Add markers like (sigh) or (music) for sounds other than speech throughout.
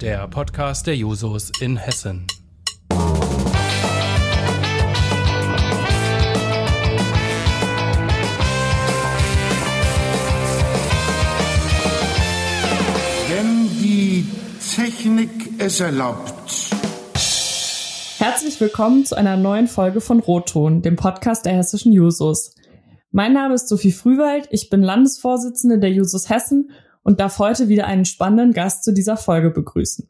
Der Podcast der Jusos in Hessen. Wenn die Technik es erlaubt. Herzlich willkommen zu einer neuen Folge von Rotton, dem Podcast der hessischen Jusos. Mein Name ist Sophie Frühwald, ich bin Landesvorsitzende der Jusos Hessen und darf heute wieder einen spannenden Gast zu dieser Folge begrüßen.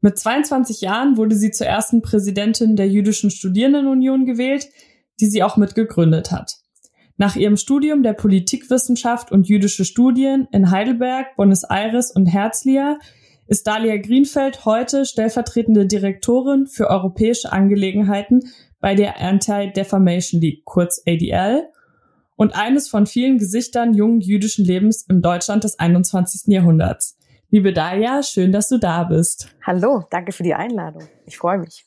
Mit 22 Jahren wurde sie zur ersten Präsidentin der Jüdischen Studierendenunion gewählt, die sie auch mitgegründet hat. Nach ihrem Studium der Politikwissenschaft und jüdische Studien in Heidelberg, Buenos Aires und Herzliya ist Dalia Greenfeld heute stellvertretende Direktorin für europäische Angelegenheiten bei der Anti-Defamation League, kurz ADL, und eines von vielen Gesichtern jungen jüdischen Lebens im Deutschland des 21. Jahrhunderts. Liebe Dalia, schön, dass du da bist. Hallo, danke für die Einladung. Ich freue mich.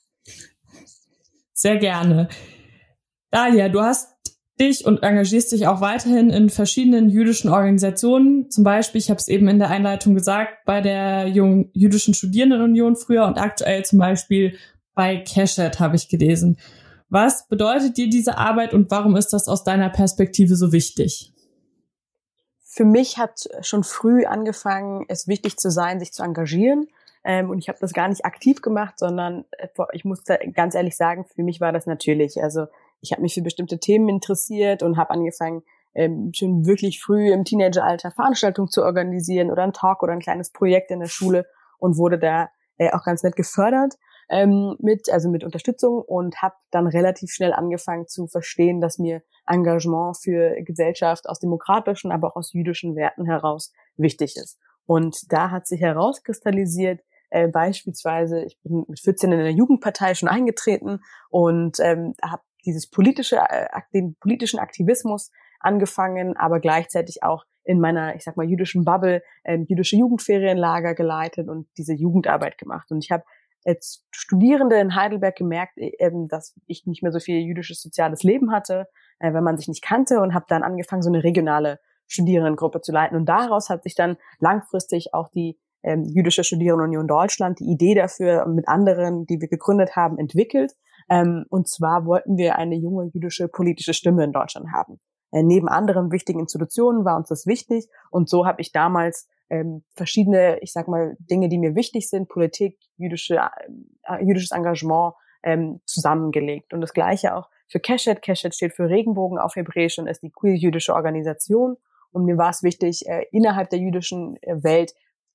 Sehr gerne. Dalia, du hast dich und engagierst dich auch weiterhin in verschiedenen jüdischen Organisationen. Zum Beispiel, ich habe es eben in der Einleitung gesagt, bei der Jungen Jüdischen Studierendenunion früher und aktuell zum Beispiel bei Keshet habe ich gelesen. Was bedeutet dir diese Arbeit und warum ist das aus deiner Perspektive so wichtig? Für mich hat schon früh angefangen, es wichtig zu sein, sich zu engagieren. Ähm, und ich habe das gar nicht aktiv gemacht, sondern äh, ich muss ganz ehrlich sagen, für mich war das natürlich. Also ich habe mich für bestimmte Themen interessiert und habe angefangen, ähm, schon wirklich früh im Teenageralter Veranstaltungen zu organisieren oder ein Talk oder ein kleines Projekt in der Schule und wurde da äh, auch ganz nett gefördert ähm, mit, also mit Unterstützung und habe dann relativ schnell angefangen zu verstehen, dass mir Engagement für Gesellschaft aus demokratischen, aber auch aus jüdischen Werten heraus wichtig ist. Und da hat sich herauskristallisiert, äh, beispielsweise, ich bin mit 14 in der Jugendpartei schon eingetreten und ähm, habe dieses politische, äh, den politischen Aktivismus angefangen, aber gleichzeitig auch in meiner, ich sag mal, jüdischen Bubble ähm, jüdische Jugendferienlager geleitet und diese Jugendarbeit gemacht. Und ich habe als Studierende in Heidelberg gemerkt, äh, eben, dass ich nicht mehr so viel jüdisches soziales Leben hatte, äh, wenn man sich nicht kannte und habe dann angefangen, so eine regionale Studierendengruppe zu leiten. Und daraus hat sich dann langfristig auch die ähm, Jüdische Studierendenunion Deutschland, die Idee dafür mit anderen, die wir gegründet haben, entwickelt. Ähm, und zwar wollten wir eine junge jüdische politische Stimme in Deutschland haben. Äh, neben anderen wichtigen Institutionen war uns das wichtig. Und so habe ich damals ähm, verschiedene, ich sag mal, Dinge, die mir wichtig sind, Politik, jüdische, äh, jüdisches Engagement ähm, zusammengelegt. Und das gleiche auch für Keshet. Keshet steht für Regenbogen auf Hebräisch und ist die queer-jüdische Organisation. Und mir war es wichtig, äh, innerhalb der jüdischen äh, Welt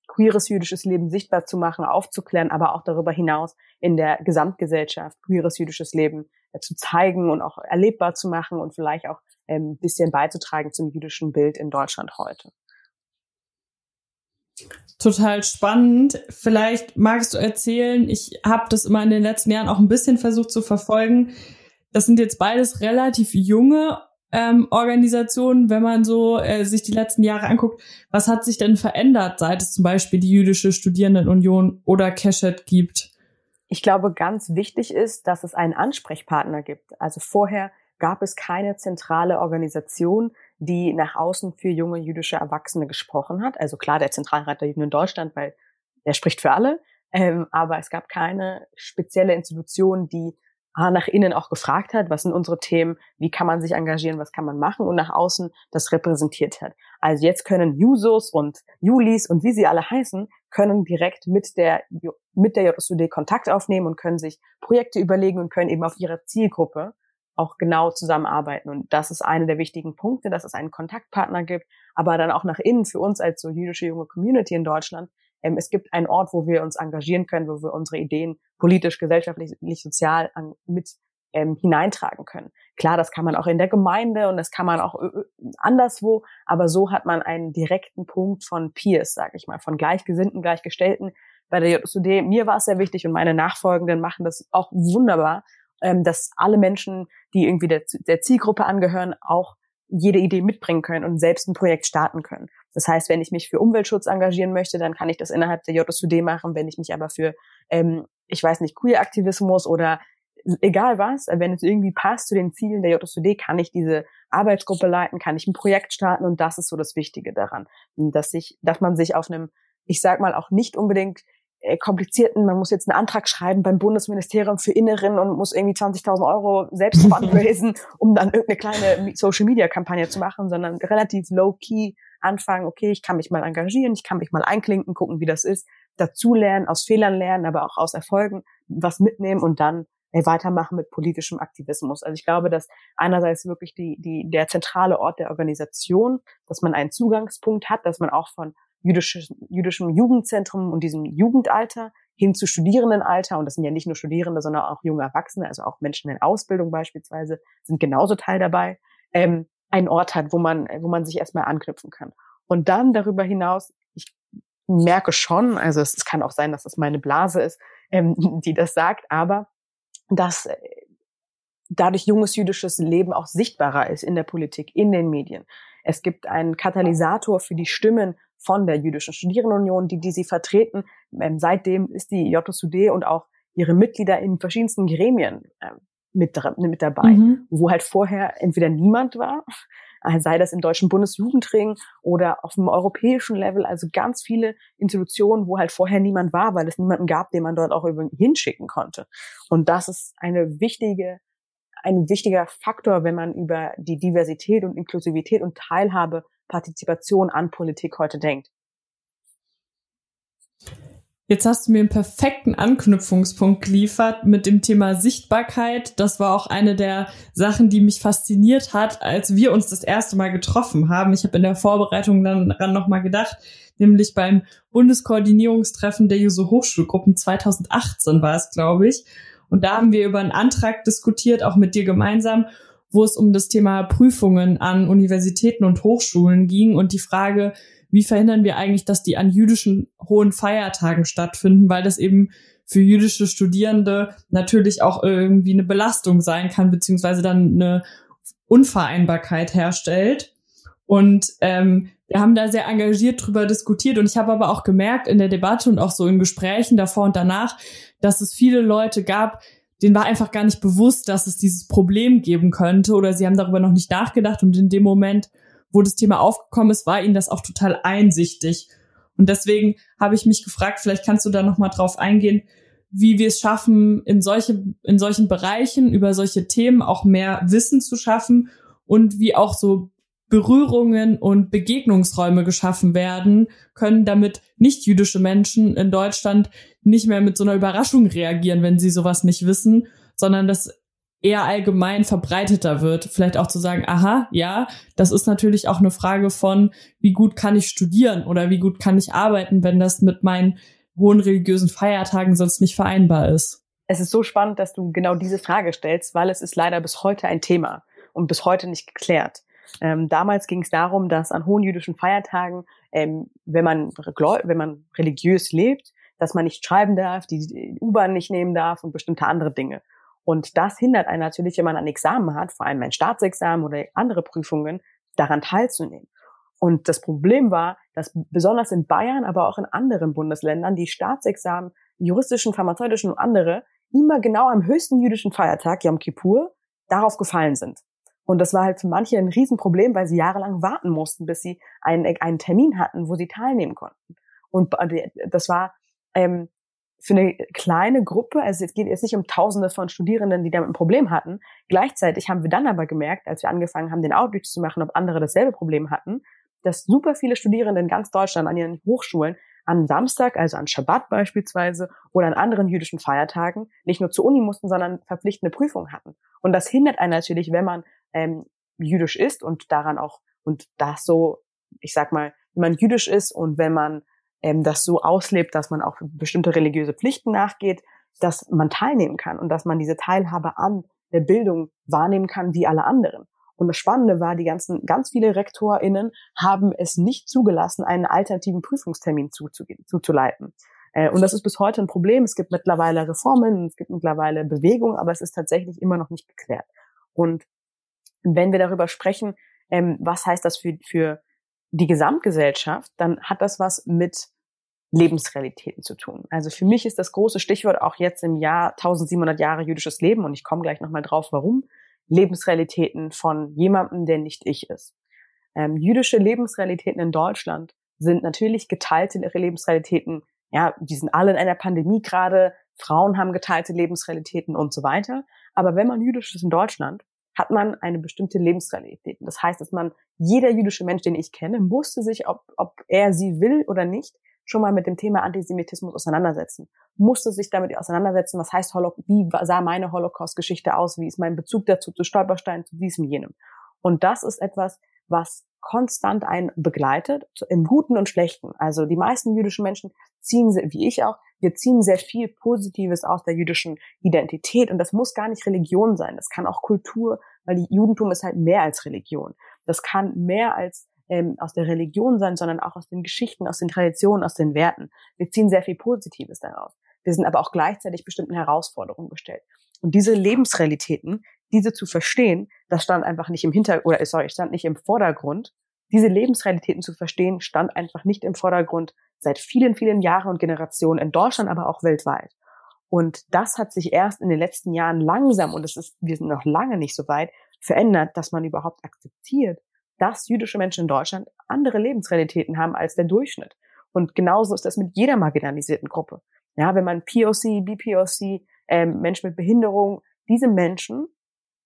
queeres jüdisches Leben sichtbar zu machen, aufzuklären, aber auch darüber hinaus in der Gesamtgesellschaft queeres jüdisches Leben äh, zu zeigen und auch erlebbar zu machen und vielleicht auch ein ähm, bisschen beizutragen zum jüdischen Bild in Deutschland heute. Total spannend. Vielleicht magst du erzählen, ich habe das immer in den letzten Jahren auch ein bisschen versucht zu verfolgen. Das sind jetzt beides relativ junge ähm, Organisationen, wenn man so äh, sich die letzten Jahre anguckt. Was hat sich denn verändert, seit es zum Beispiel die Jüdische Studierendenunion oder Keshet gibt? Ich glaube, ganz wichtig ist, dass es einen Ansprechpartner gibt. Also vorher gab es keine zentrale Organisation, die nach außen für junge jüdische Erwachsene gesprochen hat. Also klar, der Zentralrat der Juden in Deutschland, weil er spricht für alle. Ähm, aber es gab keine spezielle Institution, die nach innen auch gefragt hat, was sind unsere Themen, wie kann man sich engagieren, was kann man machen und nach außen das repräsentiert hat. Also jetzt können Jusos und Julis und wie sie alle heißen, können direkt mit der, mit der JSUD Kontakt aufnehmen und können sich Projekte überlegen und können eben auf ihre Zielgruppe auch genau zusammenarbeiten. Und das ist eine der wichtigen Punkte, dass es einen Kontaktpartner gibt, aber dann auch nach innen für uns als so jüdische junge Community in Deutschland. Ähm, es gibt einen Ort, wo wir uns engagieren können, wo wir unsere Ideen politisch, gesellschaftlich, sozial an, mit ähm, hineintragen können. Klar, das kann man auch in der Gemeinde und das kann man auch äh, äh, anderswo, aber so hat man einen direkten Punkt von Peers, sage ich mal, von Gleichgesinnten, Gleichgestellten. Bei der JSUD, mir war es sehr wichtig und meine Nachfolgenden machen das auch wunderbar, ähm, dass alle Menschen, die irgendwie der, der Zielgruppe angehören, auch jede Idee mitbringen können und selbst ein Projekt starten können. Das heißt, wenn ich mich für Umweltschutz engagieren möchte, dann kann ich das innerhalb der JSUD machen. Wenn ich mich aber für, ähm, ich weiß nicht, Queer-Aktivismus oder egal was, wenn es irgendwie passt zu den Zielen der JSUD, kann ich diese Arbeitsgruppe leiten, kann ich ein Projekt starten und das ist so das Wichtige daran, dass sich, dass man sich auf einem, ich sag mal auch nicht unbedingt komplizierten, man muss jetzt einen Antrag schreiben beim Bundesministerium für Inneren und muss irgendwie 20.000 Euro selbst (laughs) fundraisen, um dann irgendeine kleine Social-Media-Kampagne zu machen, sondern relativ low-key anfangen, okay, ich kann mich mal engagieren, ich kann mich mal einklinken, gucken, wie das ist, dazulernen, aus Fehlern lernen, aber auch aus Erfolgen was mitnehmen und dann ey, weitermachen mit politischem Aktivismus. Also ich glaube, dass einerseits wirklich die, die, der zentrale Ort der Organisation, dass man einen Zugangspunkt hat, dass man auch von jüdischem, jüdischem Jugendzentrum und diesem Jugendalter hin zu Studierendenalter, und das sind ja nicht nur Studierende, sondern auch junge Erwachsene, also auch Menschen in Ausbildung beispielsweise, sind genauso Teil dabei, ähm, einen Ort hat, wo man, wo man sich erstmal anknüpfen kann. Und dann darüber hinaus, ich merke schon, also es, es kann auch sein, dass es meine Blase ist, ähm, (laughs) die das sagt, aber dass äh, dadurch junges jüdisches Leben auch sichtbarer ist in der Politik, in den Medien. Es gibt einen Katalysator für die Stimmen von der Jüdischen Studierendenunion, die, die sie vertreten. Ähm, seitdem ist die JSUD und auch ihre Mitglieder in verschiedensten Gremien ähm, mit, mit dabei, mhm. wo halt vorher entweder niemand war, (laughs) sei das im Deutschen Bundesjugendring oder auf dem europäischen Level, also ganz viele Institutionen, wo halt vorher niemand war, weil es niemanden gab, den man dort auch hinschicken konnte. Und das ist eine wichtige, ein wichtiger Faktor, wenn man über die Diversität und Inklusivität und Teilhabe, Partizipation an Politik heute denkt. Jetzt hast du mir einen perfekten Anknüpfungspunkt geliefert mit dem Thema Sichtbarkeit. Das war auch eine der Sachen, die mich fasziniert hat, als wir uns das erste Mal getroffen haben. Ich habe in der Vorbereitung dann daran nochmal gedacht, nämlich beim Bundeskoordinierungstreffen der Juso Hochschulgruppen 2018 war es, glaube ich. Und da haben wir über einen Antrag diskutiert, auch mit dir gemeinsam, wo es um das Thema Prüfungen an Universitäten und Hochschulen ging und die Frage, wie verhindern wir eigentlich, dass die an jüdischen hohen Feiertagen stattfinden, weil das eben für jüdische Studierende natürlich auch irgendwie eine Belastung sein kann, beziehungsweise dann eine Unvereinbarkeit herstellt. Und ähm, wir haben da sehr engagiert drüber diskutiert und ich habe aber auch gemerkt in der Debatte und auch so in Gesprächen davor und danach, dass es viele Leute gab, denen war einfach gar nicht bewusst, dass es dieses Problem geben könnte oder sie haben darüber noch nicht nachgedacht und in dem Moment wo das Thema aufgekommen ist, war ihnen das auch total einsichtig. Und deswegen habe ich mich gefragt, vielleicht kannst du da noch mal drauf eingehen, wie wir es schaffen, in solche, in solchen Bereichen über solche Themen auch mehr Wissen zu schaffen und wie auch so Berührungen und Begegnungsräume geschaffen werden können, damit nicht jüdische Menschen in Deutschland nicht mehr mit so einer Überraschung reagieren, wenn sie sowas nicht wissen, sondern dass eher allgemein verbreiteter wird. Vielleicht auch zu sagen, aha, ja, das ist natürlich auch eine Frage von, wie gut kann ich studieren oder wie gut kann ich arbeiten, wenn das mit meinen hohen religiösen Feiertagen sonst nicht vereinbar ist. Es ist so spannend, dass du genau diese Frage stellst, weil es ist leider bis heute ein Thema und bis heute nicht geklärt. Ähm, damals ging es darum, dass an hohen jüdischen Feiertagen, ähm, wenn man wenn man religiös lebt, dass man nicht schreiben darf, die U-Bahn nicht nehmen darf und bestimmte andere Dinge. Und das hindert einen natürlich, wenn man ein Examen hat, vor allem ein Staatsexamen oder andere Prüfungen, daran teilzunehmen. Und das Problem war, dass besonders in Bayern, aber auch in anderen Bundesländern die Staatsexamen, juristischen, pharmazeutischen und andere, immer genau am höchsten jüdischen Feiertag, Yom Kippur, darauf gefallen sind. Und das war halt für manche ein Riesenproblem, weil sie jahrelang warten mussten, bis sie einen, einen Termin hatten, wo sie teilnehmen konnten. Und das war ähm, für eine kleine Gruppe, also es geht jetzt nicht um Tausende von Studierenden, die damit ein Problem hatten. Gleichzeitig haben wir dann aber gemerkt, als wir angefangen haben, den Outreach zu machen, ob andere dasselbe Problem hatten, dass super viele Studierende in ganz Deutschland an ihren Hochschulen an Samstag, also an Schabbat beispielsweise oder an anderen jüdischen Feiertagen nicht nur zur Uni mussten, sondern verpflichtende Prüfungen hatten. Und das hindert einen natürlich, wenn man ähm, jüdisch ist und daran auch und das so, ich sag mal, wenn man jüdisch ist und wenn man ähm, das so auslebt, dass man auch bestimmte religiöse Pflichten nachgeht, dass man teilnehmen kann und dass man diese Teilhabe an der Bildung wahrnehmen kann wie alle anderen. Und das Spannende war, die ganzen, ganz viele RektorInnen haben es nicht zugelassen, einen alternativen Prüfungstermin zuzuleiten. Äh, und das ist bis heute ein Problem. Es gibt mittlerweile Reformen, es gibt mittlerweile Bewegungen, aber es ist tatsächlich immer noch nicht geklärt. Und wenn wir darüber sprechen, ähm, was heißt das für, für die Gesamtgesellschaft, dann hat das was mit Lebensrealitäten zu tun. Also für mich ist das große Stichwort auch jetzt im Jahr 1700 Jahre jüdisches Leben und ich komme gleich nochmal drauf, warum. Lebensrealitäten von jemandem, der nicht ich ist. Ähm, jüdische Lebensrealitäten in Deutschland sind natürlich geteilte Lebensrealitäten Ja, die sind alle in einer Pandemie gerade, Frauen haben geteilte Lebensrealitäten und so weiter. Aber wenn man jüdisch ist in Deutschland, hat man eine bestimmte Lebensrealität. Das heißt, dass man, jeder jüdische Mensch, den ich kenne, musste sich, ob, ob er sie will oder nicht, schon mal mit dem Thema Antisemitismus auseinandersetzen. Musste sich damit auseinandersetzen, was heißt Holocaust, wie sah meine Holocaust-Geschichte aus, wie ist mein Bezug dazu, zu Stolperstein, zu diesem, jenem. Und das ist etwas, was konstant einen begleitet, im Guten und Schlechten. Also die meisten jüdischen Menschen ziehen, wie ich auch, wir ziehen sehr viel Positives aus der jüdischen Identität und das muss gar nicht Religion sein, das kann auch Kultur, weil die Judentum ist halt mehr als Religion. Das kann mehr als ähm, aus der Religion sein, sondern auch aus den Geschichten, aus den Traditionen, aus den Werten. Wir ziehen sehr viel Positives daraus. Wir sind aber auch gleichzeitig bestimmten Herausforderungen gestellt. Und diese Lebensrealitäten, diese zu verstehen, das stand einfach nicht im Hintergrund, oder sorry, stand nicht im Vordergrund. Diese Lebensrealitäten zu verstehen, stand einfach nicht im Vordergrund seit vielen, vielen Jahren und Generationen in Deutschland, aber auch weltweit. Und das hat sich erst in den letzten Jahren langsam, und es ist, wir sind noch lange nicht so weit, verändert, dass man überhaupt akzeptiert, dass jüdische Menschen in Deutschland andere Lebensrealitäten haben als der Durchschnitt. Und genauso ist das mit jeder marginalisierten Gruppe. Ja, wenn man POC, BPOC, ähm, Menschen mit Behinderung, diese Menschen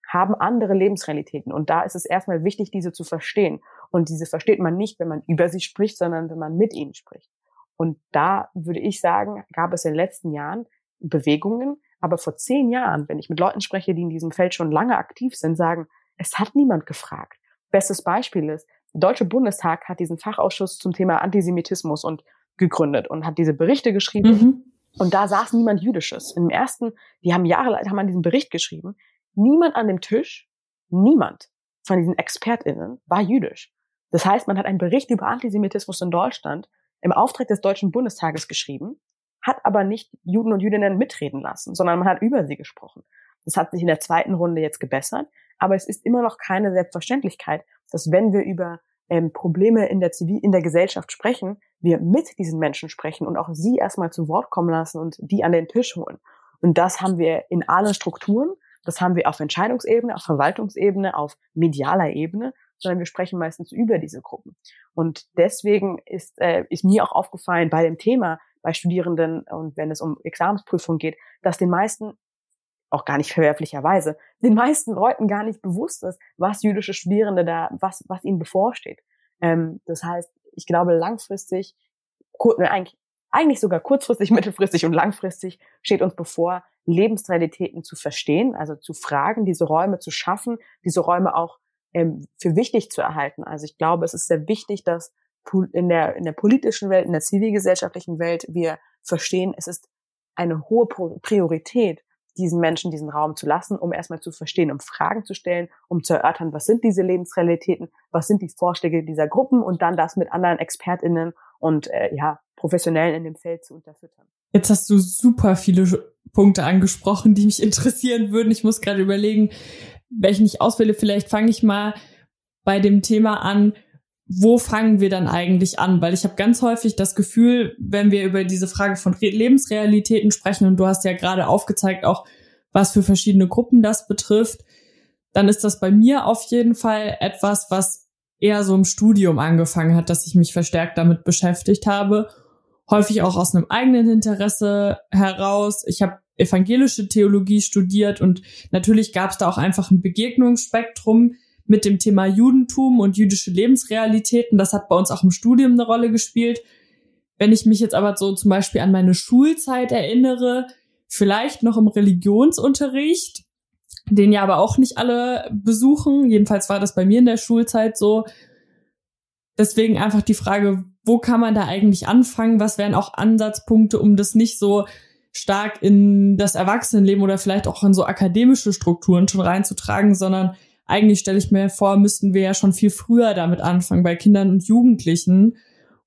haben andere Lebensrealitäten. Und da ist es erstmal wichtig, diese zu verstehen. Und diese versteht man nicht, wenn man über sie spricht, sondern wenn man mit ihnen spricht. Und da würde ich sagen, gab es in den letzten Jahren Bewegungen. Aber vor zehn Jahren, wenn ich mit Leuten spreche, die in diesem Feld schon lange aktiv sind, sagen, es hat niemand gefragt. Bestes Beispiel ist, der Deutsche Bundestag hat diesen Fachausschuss zum Thema Antisemitismus und gegründet und hat diese Berichte geschrieben. Mhm. Und da saß niemand Jüdisches. Im ersten, die haben jahrelang haben an diesem Bericht geschrieben. Niemand an dem Tisch, niemand von diesen ExpertInnen war jüdisch. Das heißt, man hat einen Bericht über Antisemitismus in Deutschland im Auftrag des Deutschen Bundestages geschrieben, hat aber nicht Juden und Jüdinnen mitreden lassen, sondern man hat über sie gesprochen. Das hat sich in der zweiten Runde jetzt gebessert, aber es ist immer noch keine Selbstverständlichkeit, dass wenn wir über ähm, Probleme in der Zivil in der Gesellschaft sprechen, wir mit diesen Menschen sprechen und auch sie erstmal zu Wort kommen lassen und die an den Tisch holen. Und das haben wir in allen Strukturen, das haben wir auf Entscheidungsebene, auf Verwaltungsebene, auf medialer Ebene, sondern wir sprechen meistens über diese Gruppen. Und deswegen ist, äh, ist mir auch aufgefallen bei dem Thema, bei Studierenden und wenn es um Examensprüfungen geht, dass den meisten auch gar nicht verwerflicherweise, den meisten Leuten gar nicht bewusst ist, was jüdische Studierende da, was, was ihnen bevorsteht. Ähm, das heißt, ich glaube, langfristig, ne, eigentlich, eigentlich sogar kurzfristig, (laughs) mittelfristig und langfristig steht uns bevor, Lebensrealitäten zu verstehen, also zu fragen, diese Räume zu schaffen, diese Räume auch ähm, für wichtig zu erhalten. Also ich glaube, es ist sehr wichtig, dass in der, in der politischen Welt, in der zivilgesellschaftlichen Welt wir verstehen, es ist eine hohe Priorität, diesen Menschen diesen Raum zu lassen, um erstmal zu verstehen, um Fragen zu stellen, um zu erörtern, was sind diese Lebensrealitäten, was sind die Vorschläge dieser Gruppen und dann das mit anderen ExpertInnen und äh, ja, Professionellen in dem Feld zu unterfüttern. Jetzt hast du super viele Punkte angesprochen, die mich (laughs) interessieren würden. Ich muss gerade überlegen, welchen ich auswähle. Vielleicht fange ich mal bei dem Thema an, wo fangen wir dann eigentlich an? Weil ich habe ganz häufig das Gefühl, wenn wir über diese Frage von Lebensrealitäten sprechen, und du hast ja gerade aufgezeigt auch, was für verschiedene Gruppen das betrifft, dann ist das bei mir auf jeden Fall etwas, was eher so im Studium angefangen hat, dass ich mich verstärkt damit beschäftigt habe. Häufig auch aus einem eigenen Interesse heraus. Ich habe evangelische Theologie studiert und natürlich gab es da auch einfach ein Begegnungsspektrum mit dem Thema Judentum und jüdische Lebensrealitäten. Das hat bei uns auch im Studium eine Rolle gespielt. Wenn ich mich jetzt aber so zum Beispiel an meine Schulzeit erinnere, vielleicht noch im Religionsunterricht, den ja aber auch nicht alle besuchen. Jedenfalls war das bei mir in der Schulzeit so. Deswegen einfach die Frage, wo kann man da eigentlich anfangen? Was wären auch Ansatzpunkte, um das nicht so stark in das Erwachsenenleben oder vielleicht auch in so akademische Strukturen schon reinzutragen, sondern eigentlich stelle ich mir vor, müssten wir ja schon viel früher damit anfangen, bei Kindern und Jugendlichen,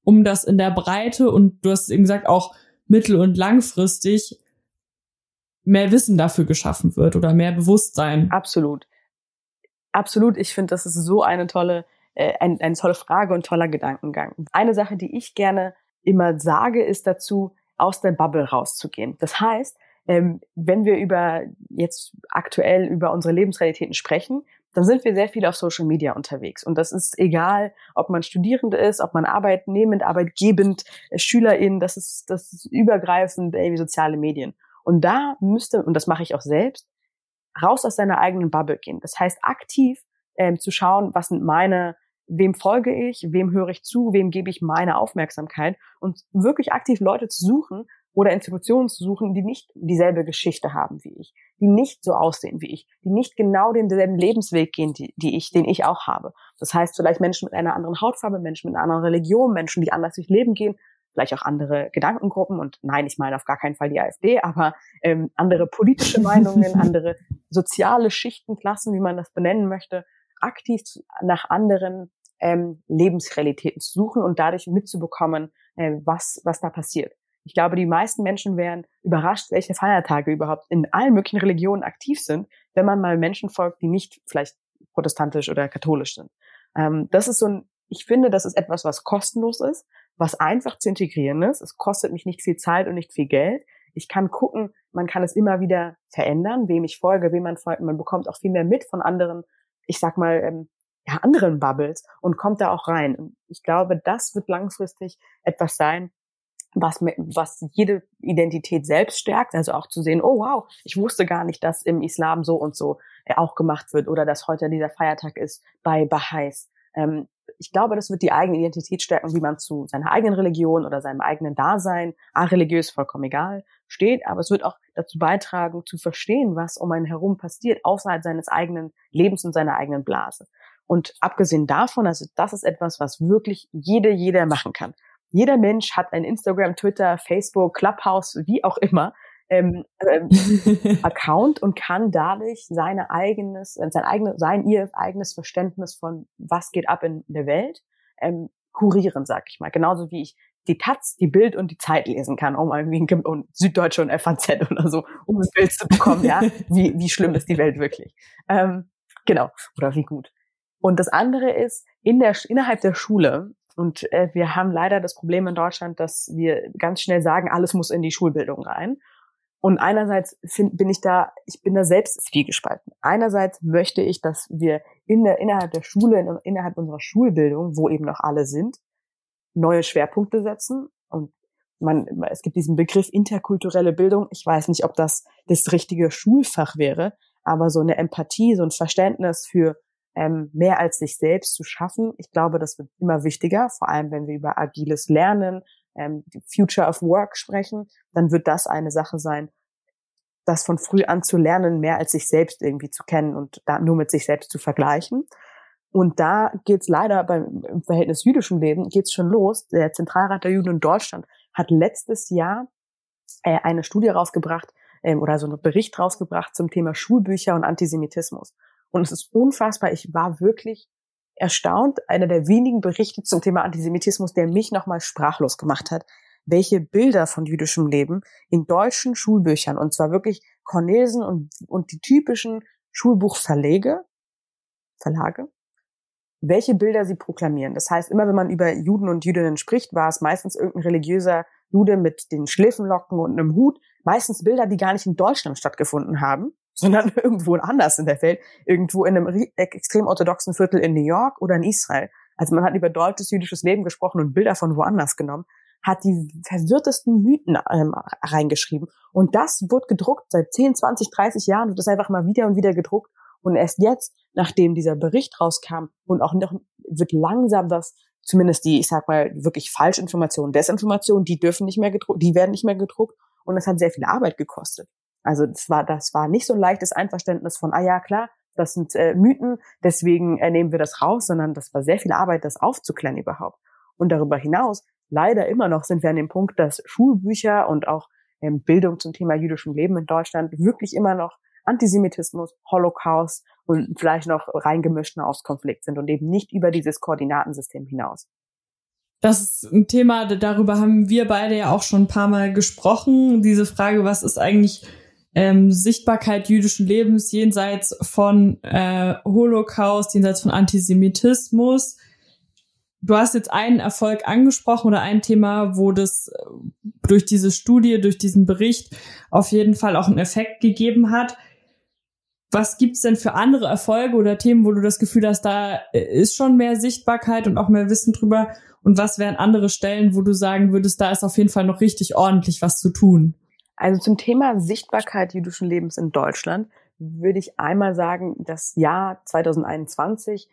um das in der Breite und du hast eben gesagt, auch mittel- und langfristig mehr Wissen dafür geschaffen wird oder mehr Bewusstsein. Absolut. Absolut. Ich finde, das ist so eine tolle, äh, ein, eine tolle Frage und toller Gedankengang. Eine Sache, die ich gerne immer sage, ist dazu, aus der Bubble rauszugehen. Das heißt, ähm, wenn wir über jetzt aktuell über unsere Lebensrealitäten sprechen, dann sind wir sehr viel auf Social Media unterwegs. Und das ist egal, ob man Studierende ist, ob man arbeitnehmend, arbeitgebend, äh, Schülerin, das ist, das ist übergreifend irgendwie soziale Medien. Und da müsste, und das mache ich auch selbst, raus aus seiner eigenen Bubble gehen. Das heißt, aktiv ähm, zu schauen, was sind meine, wem folge ich, wem höre ich zu, wem gebe ich meine Aufmerksamkeit und wirklich aktiv Leute zu suchen, oder Institutionen zu suchen, die nicht dieselbe Geschichte haben wie ich, die nicht so aussehen wie ich, die nicht genau denselben Lebensweg gehen, die, die ich, den ich auch habe. Das heißt, vielleicht Menschen mit einer anderen Hautfarbe, Menschen mit einer anderen Religion, Menschen, die anders durchs Leben gehen, vielleicht auch andere Gedankengruppen und nein, ich meine auf gar keinen Fall die AfD, aber ähm, andere politische Meinungen, (laughs) andere soziale Schichten, Klassen, wie man das benennen möchte, aktiv nach anderen ähm, Lebensrealitäten zu suchen und dadurch mitzubekommen, äh, was, was da passiert. Ich glaube, die meisten Menschen wären überrascht, welche Feiertage überhaupt in allen möglichen Religionen aktiv sind, wenn man mal Menschen folgt, die nicht vielleicht protestantisch oder katholisch sind. Ähm, das ist so ein, ich finde, das ist etwas, was kostenlos ist, was einfach zu integrieren ist. Es kostet mich nicht viel Zeit und nicht viel Geld. Ich kann gucken, man kann es immer wieder verändern, wem ich folge, wem man folgt. Man bekommt auch viel mehr mit von anderen, ich sag mal, ähm, ja, anderen Bubbles und kommt da auch rein. Und ich glaube, das wird langfristig etwas sein, was, was jede Identität selbst stärkt, also auch zu sehen, oh wow, ich wusste gar nicht, dass im Islam so und so äh, auch gemacht wird oder dass heute dieser Feiertag ist bei Baha'is. Ähm, ich glaube, das wird die eigene Identität stärken, wie man zu seiner eigenen Religion oder seinem eigenen Dasein, religiös vollkommen egal, steht, aber es wird auch dazu beitragen, zu verstehen, was um einen herum passiert, außerhalb seines eigenen Lebens und seiner eigenen Blase. Und abgesehen davon, also das ist etwas, was wirklich jede, jeder machen kann. Jeder Mensch hat ein Instagram, Twitter, Facebook, Clubhouse, wie auch immer, ähm, ähm, (laughs) Account und kann dadurch seine eigenes, äh, sein eigenes, sein ihr eigenes Verständnis von was geht ab in der Welt ähm, kurieren, sag ich mal. Genauso wie ich die Taz, die Bild und die Zeit lesen kann, um irgendwie und Süddeutsche und FAZ (laughs) oder so, um ein Bild zu bekommen, ja, (laughs) wie, wie schlimm ist die Welt wirklich. Ähm, genau, oder wie gut. Und das andere ist, in der, innerhalb der Schule und äh, wir haben leider das Problem in Deutschland, dass wir ganz schnell sagen, alles muss in die Schulbildung rein. Und einerseits find, bin ich da, ich bin da selbst zwiegespalten. Einerseits möchte ich, dass wir in der, innerhalb der Schule, in, innerhalb unserer Schulbildung, wo eben noch alle sind, neue Schwerpunkte setzen. Und man, es gibt diesen Begriff interkulturelle Bildung. Ich weiß nicht, ob das das richtige Schulfach wäre, aber so eine Empathie, so ein Verständnis für ähm, mehr als sich selbst zu schaffen. Ich glaube, das wird immer wichtiger, vor allem wenn wir über agiles Lernen, ähm, Future of Work sprechen, dann wird das eine Sache sein, das von früh an zu lernen, mehr als sich selbst irgendwie zu kennen und da nur mit sich selbst zu vergleichen. Und da geht's leider beim im Verhältnis jüdischem Leben geht's schon los. Der Zentralrat der Juden in Deutschland hat letztes Jahr äh, eine Studie rausgebracht äh, oder so einen Bericht rausgebracht zum Thema Schulbücher und Antisemitismus. Und es ist unfassbar. Ich war wirklich erstaunt. Einer der wenigen Berichte zum Thema Antisemitismus, der mich nochmal sprachlos gemacht hat, welche Bilder von jüdischem Leben in deutschen Schulbüchern, und zwar wirklich Cornelsen und, und die typischen Schulbuchverlege, Verlage, welche Bilder sie proklamieren. Das heißt, immer wenn man über Juden und Jüdinnen spricht, war es meistens irgendein religiöser Jude mit den Schliffenlocken und einem Hut, meistens Bilder, die gar nicht in Deutschland stattgefunden haben, sondern (laughs) irgendwo anders in der Welt, irgendwo in einem extrem orthodoxen Viertel in New York oder in Israel. Also man hat über deutsches jüdisches Leben gesprochen und Bilder von woanders genommen, hat die verwirrtesten Mythen ähm, reingeschrieben. Und das wird gedruckt seit 10, 20, 30 Jahren, wird das einfach mal wieder und wieder gedruckt. Und erst jetzt, nachdem dieser Bericht rauskam und auch noch wird langsam das, zumindest die, ich sag mal, wirklich Falschinformationen, Desinformationen, die dürfen nicht mehr gedruckt, die werden nicht mehr gedruckt. Und es hat sehr viel Arbeit gekostet. Also das war, das war nicht so ein leichtes Einverständnis von, ah ja, klar, das sind äh, Mythen, deswegen äh, nehmen wir das raus, sondern das war sehr viel Arbeit, das aufzuklären überhaupt. Und darüber hinaus, leider immer noch sind wir an dem Punkt, dass Schulbücher und auch ähm, Bildung zum Thema jüdischem Leben in Deutschland wirklich immer noch Antisemitismus, Holocaust und vielleicht noch reingemischten Auskonflikt sind und eben nicht über dieses Koordinatensystem hinaus. Das ist ein Thema, darüber haben wir beide ja auch schon ein paar Mal gesprochen. Diese Frage, was ist eigentlich ähm, Sichtbarkeit jüdischen Lebens jenseits von äh, Holocaust, jenseits von Antisemitismus. Du hast jetzt einen Erfolg angesprochen oder ein Thema, wo das äh, durch diese Studie, durch diesen Bericht auf jeden Fall auch einen Effekt gegeben hat. was gibt's denn für andere Erfolge oder Themen, wo du das Gefühl hast, da ist schon mehr Sichtbarkeit und auch mehr Wissen drüber? Und was wären andere Stellen, wo du sagen würdest, da ist auf jeden Fall noch richtig ordentlich was zu tun? Also zum Thema Sichtbarkeit jüdischen Lebens in Deutschland würde ich einmal sagen, das Jahr 2021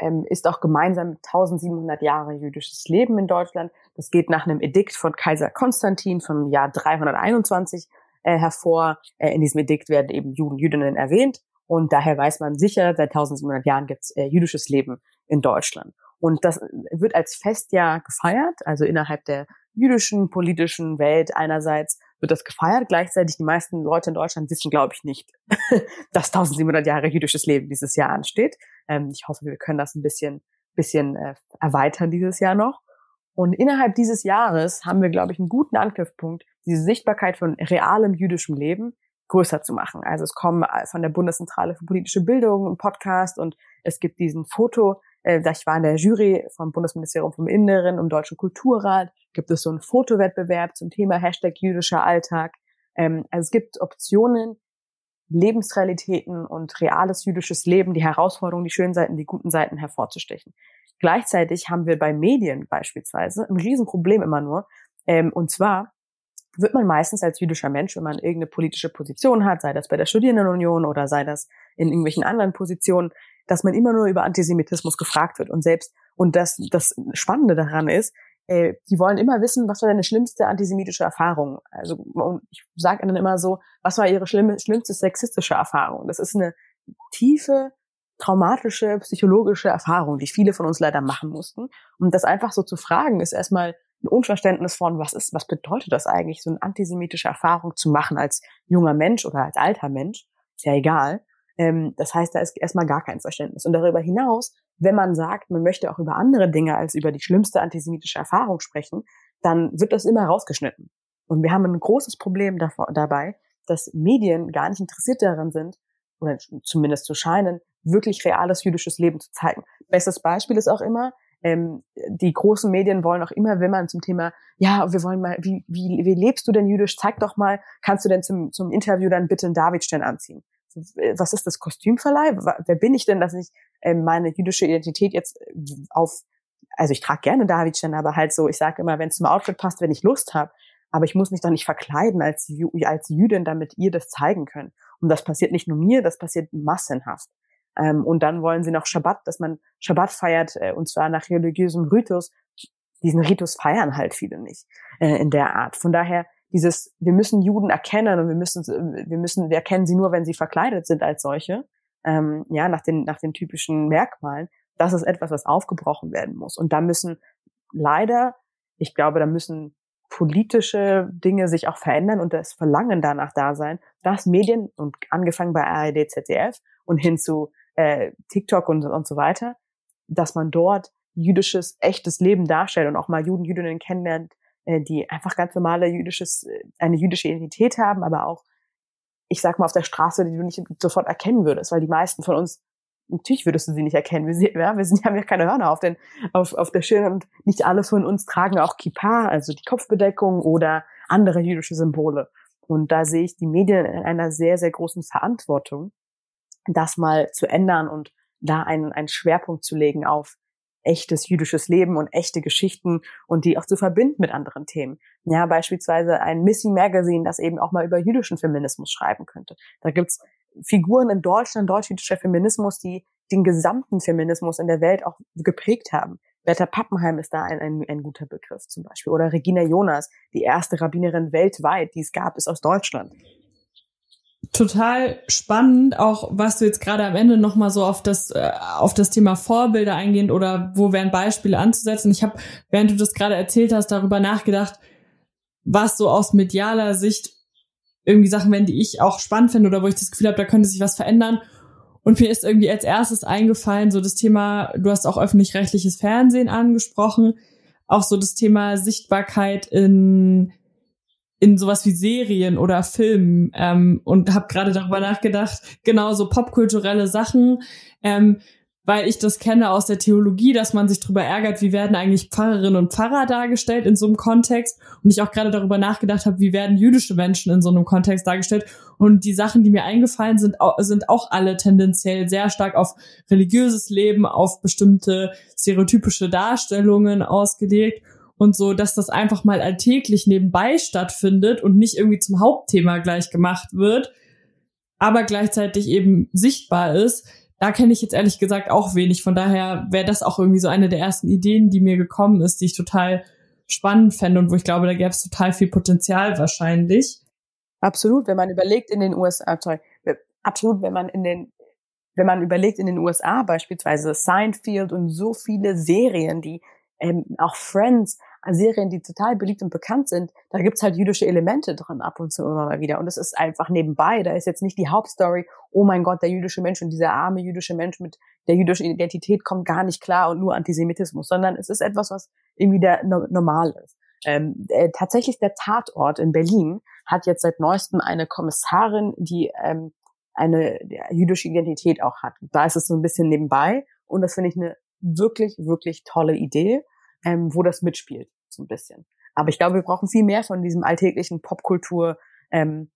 ähm, ist auch gemeinsam 1700 Jahre jüdisches Leben in Deutschland. Das geht nach einem Edikt von Kaiser Konstantin vom Jahr 321 äh, hervor. Äh, in diesem Edikt werden eben Juden, Jüdinnen erwähnt. Und daher weiß man sicher, seit 1700 Jahren gibt es äh, jüdisches Leben in Deutschland. Und das wird als Festjahr gefeiert, also innerhalb der jüdischen politischen Welt einerseits wird das gefeiert. Gleichzeitig die meisten Leute in Deutschland wissen, glaube ich, nicht, (laughs) dass 1700 Jahre jüdisches Leben dieses Jahr ansteht. Ähm, ich hoffe, wir können das ein bisschen, bisschen äh, erweitern dieses Jahr noch. Und innerhalb dieses Jahres haben wir, glaube ich, einen guten Angriffspunkt, diese Sichtbarkeit von realem jüdischem Leben größer zu machen. Also es kommen äh, von der Bundeszentrale für politische Bildung ein Podcast und es gibt diesen Foto, äh, ich war in der Jury vom Bundesministerium vom Inneren im Deutschen Kulturrat, gibt es so einen Fotowettbewerb zum Thema Hashtag jüdischer Alltag. Ähm, also es gibt Optionen, Lebensrealitäten und reales jüdisches Leben, die Herausforderungen, die schönen Seiten, die guten Seiten hervorzustechen. Gleichzeitig haben wir bei Medien beispielsweise ein Riesenproblem immer nur. Ähm, und zwar wird man meistens als jüdischer Mensch, wenn man irgendeine politische Position hat, sei das bei der Studierendenunion oder sei das in irgendwelchen anderen Positionen, dass man immer nur über Antisemitismus gefragt wird. Und selbst, und das, das Spannende daran ist, äh, die wollen immer wissen, was war deine schlimmste antisemitische Erfahrung? Also, und ich sage ihnen immer so, was war ihre schlimme, schlimmste sexistische Erfahrung? Das ist eine tiefe, traumatische, psychologische Erfahrung, die viele von uns leider machen mussten. Und das einfach so zu fragen, ist erstmal ein Unverständnis von, was ist, was bedeutet das eigentlich, so eine antisemitische Erfahrung zu machen als junger Mensch oder als alter Mensch? Ist ja egal. Ähm, das heißt, da ist erstmal gar kein Verständnis. Und darüber hinaus, wenn man sagt, man möchte auch über andere Dinge als über die schlimmste antisemitische Erfahrung sprechen, dann wird das immer rausgeschnitten. Und wir haben ein großes Problem davor, dabei, dass Medien gar nicht interessiert daran sind, oder zumindest zu scheinen, wirklich reales jüdisches Leben zu zeigen. Bestes Beispiel ist auch immer, ähm, die großen Medien wollen auch immer, wenn man zum Thema, ja, wir wollen mal, wie, wie, wie lebst du denn jüdisch? Zeig doch mal, kannst du denn zum, zum Interview dann bitte einen Davidstern anziehen? Was ist das Kostümverleih? Wer bin ich denn, dass ich äh, meine jüdische Identität jetzt äh, auf, also ich trage gerne Davidchen, aber halt so, ich sage immer, wenn es zum Outfit passt, wenn ich Lust habe, aber ich muss mich doch nicht verkleiden als, als Jüdin, damit ihr das zeigen könnt. Und das passiert nicht nur mir, das passiert massenhaft. Ähm, und dann wollen sie noch Schabbat, dass man Schabbat feiert, äh, und zwar nach religiösem Ritus. Diesen Ritus feiern halt viele nicht äh, in der Art. Von daher dieses, wir müssen Juden erkennen und wir müssen, wir müssen, wir erkennen sie nur, wenn sie verkleidet sind als solche, ähm, ja, nach den, nach den typischen Merkmalen. Das ist etwas, was aufgebrochen werden muss. Und da müssen leider, ich glaube, da müssen politische Dinge sich auch verändern und das Verlangen danach da sein, dass Medien und angefangen bei ARD, ZDF und hin zu äh, TikTok und, und so weiter, dass man dort jüdisches, echtes Leben darstellt und auch mal Juden, Jüdinnen kennenlernt, äh, die einfach ganz normale jüdisches, äh, eine jüdische Identität haben, aber auch, ich sag mal, auf der Straße, die du nicht sofort erkennen würdest, weil die meisten von uns, natürlich würdest du sie nicht erkennen. Wir, sind, (laughs) ja, wir sind, haben ja keine Hörner auf, den, auf, auf der Stirn und nicht alle von uns tragen auch Kippa, also die Kopfbedeckung oder andere jüdische Symbole. Und da sehe ich die Medien in einer sehr, sehr großen Verantwortung, das mal zu ändern und da einen, einen Schwerpunkt zu legen auf echtes jüdisches Leben und echte Geschichten und die auch zu verbinden mit anderen Themen. Ja, beispielsweise ein Missy Magazine, das eben auch mal über jüdischen Feminismus schreiben könnte. Da gibt's Figuren in Deutschland, deutsch-jüdischer Feminismus, die den gesamten Feminismus in der Welt auch geprägt haben. Bertha Pappenheim ist da ein, ein, ein guter Begriff zum Beispiel. Oder Regina Jonas, die erste Rabbinerin weltweit, die es gab, ist aus Deutschland total spannend, auch was du jetzt gerade am Ende nochmal so auf das, äh, auf das Thema Vorbilder eingehend oder wo wären Beispiele anzusetzen. Ich habe, während du das gerade erzählt hast, darüber nachgedacht, was so aus medialer Sicht irgendwie Sachen wären, die ich auch spannend finde oder wo ich das Gefühl habe, da könnte sich was verändern. Und mir ist irgendwie als erstes eingefallen, so das Thema, du hast auch öffentlich-rechtliches Fernsehen angesprochen, auch so das Thema Sichtbarkeit in in sowas wie Serien oder Filmen ähm, und habe gerade darüber nachgedacht, genau so popkulturelle Sachen. Ähm, weil ich das kenne aus der Theologie, dass man sich darüber ärgert, wie werden eigentlich Pfarrerinnen und Pfarrer dargestellt in so einem Kontext. Und ich auch gerade darüber nachgedacht habe, wie werden jüdische Menschen in so einem Kontext dargestellt. Und die Sachen, die mir eingefallen sind, sind auch alle tendenziell sehr stark auf religiöses Leben, auf bestimmte stereotypische Darstellungen ausgelegt und so, dass das einfach mal alltäglich nebenbei stattfindet und nicht irgendwie zum Hauptthema gleich gemacht wird, aber gleichzeitig eben sichtbar ist da kenne ich jetzt ehrlich gesagt auch wenig. Von daher wäre das auch irgendwie so eine der ersten Ideen, die mir gekommen ist, die ich total spannend fände und wo ich glaube, da gäbe es total viel Potenzial wahrscheinlich. Absolut, wenn man überlegt in den USA, sorry, absolut, wenn man in den, wenn man überlegt in den USA beispielsweise Seinfeld und so viele Serien, die ähm, auch Friends, Serien, die total beliebt und bekannt sind, da gibt's halt jüdische Elemente drin ab und zu immer mal wieder. Und das ist einfach nebenbei. Da ist jetzt nicht die Hauptstory, oh mein Gott, der jüdische Mensch und dieser arme jüdische Mensch mit der jüdischen Identität kommt gar nicht klar und nur Antisemitismus, sondern es ist etwas, was irgendwie der no normal ist. Ähm, äh, tatsächlich der Tatort in Berlin hat jetzt seit neuestem eine Kommissarin, die ähm, eine jüdische Identität auch hat. Da ist es so ein bisschen nebenbei und das finde ich eine wirklich, wirklich tolle Idee, ähm, wo das mitspielt, so ein bisschen. Aber ich glaube, wir brauchen viel mehr von diesem alltäglichen Popkultur, ähm,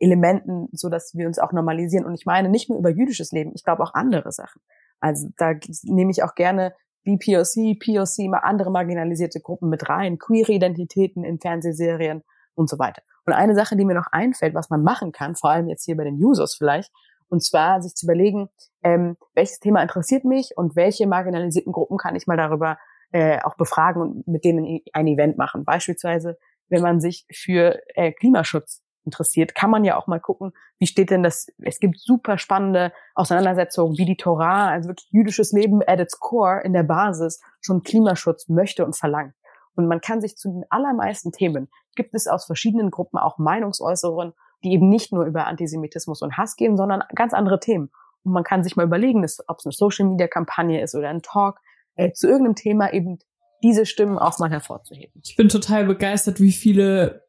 Elementen, so dass wir uns auch normalisieren. Und ich meine nicht nur über jüdisches Leben, ich glaube auch andere Sachen. Also da nehme ich auch gerne BPOC, POC, mal andere marginalisierte Gruppen mit rein, queere Identitäten in Fernsehserien und so weiter. Und eine Sache, die mir noch einfällt, was man machen kann, vor allem jetzt hier bei den Users vielleicht, und zwar sich zu überlegen, ähm, welches Thema interessiert mich und welche marginalisierten Gruppen kann ich mal darüber äh, auch befragen und mit denen ein Event machen. Beispielsweise, wenn man sich für äh, Klimaschutz interessiert, kann man ja auch mal gucken, wie steht denn das, es gibt super spannende Auseinandersetzungen, wie die Torah, also wirklich jüdisches Leben at its core in der Basis schon Klimaschutz möchte und verlangt. Und man kann sich zu den allermeisten Themen, gibt es aus verschiedenen Gruppen auch Meinungsäußerungen die eben nicht nur über Antisemitismus und Hass gehen, sondern ganz andere Themen. Und man kann sich mal überlegen, ob es eine Social-Media-Kampagne ist oder ein Talk, äh, zu irgendeinem Thema eben diese Stimmen auch mal hervorzuheben. Ich bin total begeistert, wie viele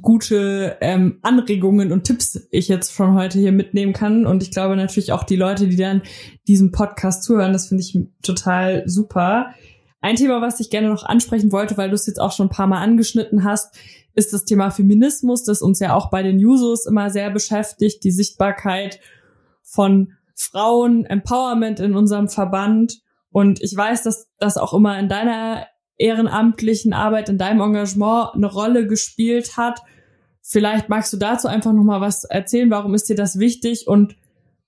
gute ähm, Anregungen und Tipps ich jetzt von heute hier mitnehmen kann. Und ich glaube natürlich auch die Leute, die dann diesem Podcast zuhören, das finde ich total super. Ein Thema, was ich gerne noch ansprechen wollte, weil du es jetzt auch schon ein paar Mal angeschnitten hast, ist das Thema Feminismus, das uns ja auch bei den Jusos immer sehr beschäftigt, die Sichtbarkeit von Frauen, Empowerment in unserem Verband. Und ich weiß, dass das auch immer in deiner ehrenamtlichen Arbeit, in deinem Engagement eine Rolle gespielt hat. Vielleicht magst du dazu einfach noch mal was erzählen. Warum ist dir das wichtig und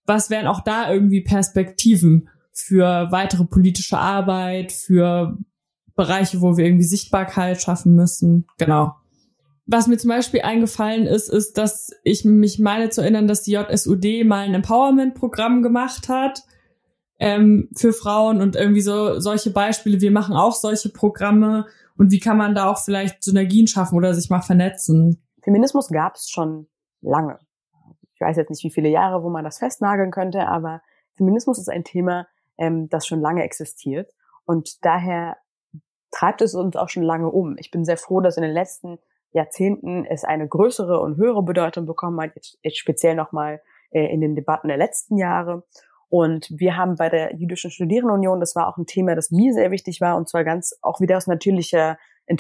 was wären auch da irgendwie Perspektiven für weitere politische Arbeit, für Bereiche, wo wir irgendwie Sichtbarkeit schaffen müssen? Genau. Was mir zum Beispiel eingefallen ist, ist, dass ich mich meine zu erinnern, dass die JSUD mal ein Empowerment-Programm gemacht hat ähm, für Frauen und irgendwie so solche Beispiele. Wir machen auch solche Programme und wie kann man da auch vielleicht Synergien schaffen oder sich mal vernetzen? Feminismus gab es schon lange. Ich weiß jetzt nicht, wie viele Jahre, wo man das festnageln könnte, aber Feminismus ist ein Thema, ähm, das schon lange existiert und daher treibt es uns auch schon lange um. Ich bin sehr froh, dass in den letzten Jahrzehnten es eine größere und höhere Bedeutung bekommen hat, jetzt, jetzt speziell nochmal äh, in den Debatten der letzten Jahre. Und wir haben bei der Jüdischen Studierendenunion, das war auch ein Thema, das mir sehr wichtig war, und zwar ganz auch wieder aus natürlicher,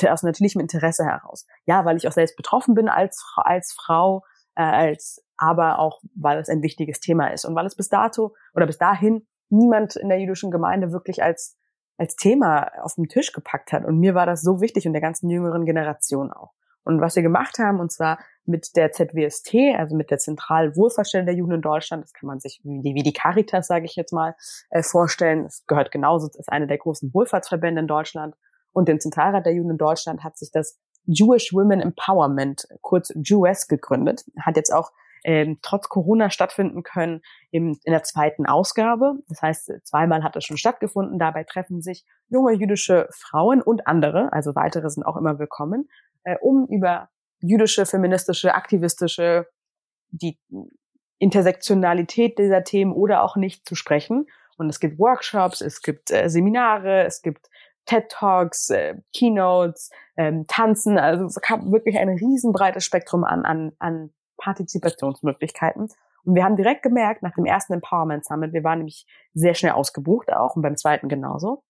aus natürlichem Interesse heraus. Ja, weil ich auch selbst betroffen bin als, als Frau, äh, als, aber auch, weil es ein wichtiges Thema ist. Und weil es bis dato oder bis dahin niemand in der jüdischen Gemeinde wirklich als, als Thema auf den Tisch gepackt hat. Und mir war das so wichtig und der ganzen jüngeren Generation auch. Und was wir gemacht haben, und zwar mit der ZWST, also mit der Zentralen Wohlfahrtsstelle der Juden in Deutschland, das kann man sich wie die, Caritas, sage ich jetzt mal, äh, vorstellen. Es gehört genauso, ist eine der großen Wohlfahrtsverbände in Deutschland. Und dem Zentralrat der Juden in Deutschland hat sich das Jewish Women Empowerment, kurz JUS, gegründet. Hat jetzt auch ähm, trotz Corona stattfinden können im, in der zweiten Ausgabe. Das heißt, zweimal hat es schon stattgefunden. Dabei treffen sich junge jüdische Frauen und andere, also weitere sind auch immer willkommen, äh, um über jüdische, feministische, aktivistische, die Intersektionalität dieser Themen oder auch nicht zu sprechen. Und es gibt Workshops, es gibt äh, Seminare, es gibt TED Talks, äh, Keynotes, ähm, Tanzen. Also es gab wirklich ein riesenbreites Spektrum an, an, an Partizipationsmöglichkeiten. Und wir haben direkt gemerkt, nach dem ersten Empowerment Summit, wir waren nämlich sehr schnell ausgebucht auch und beim zweiten genauso,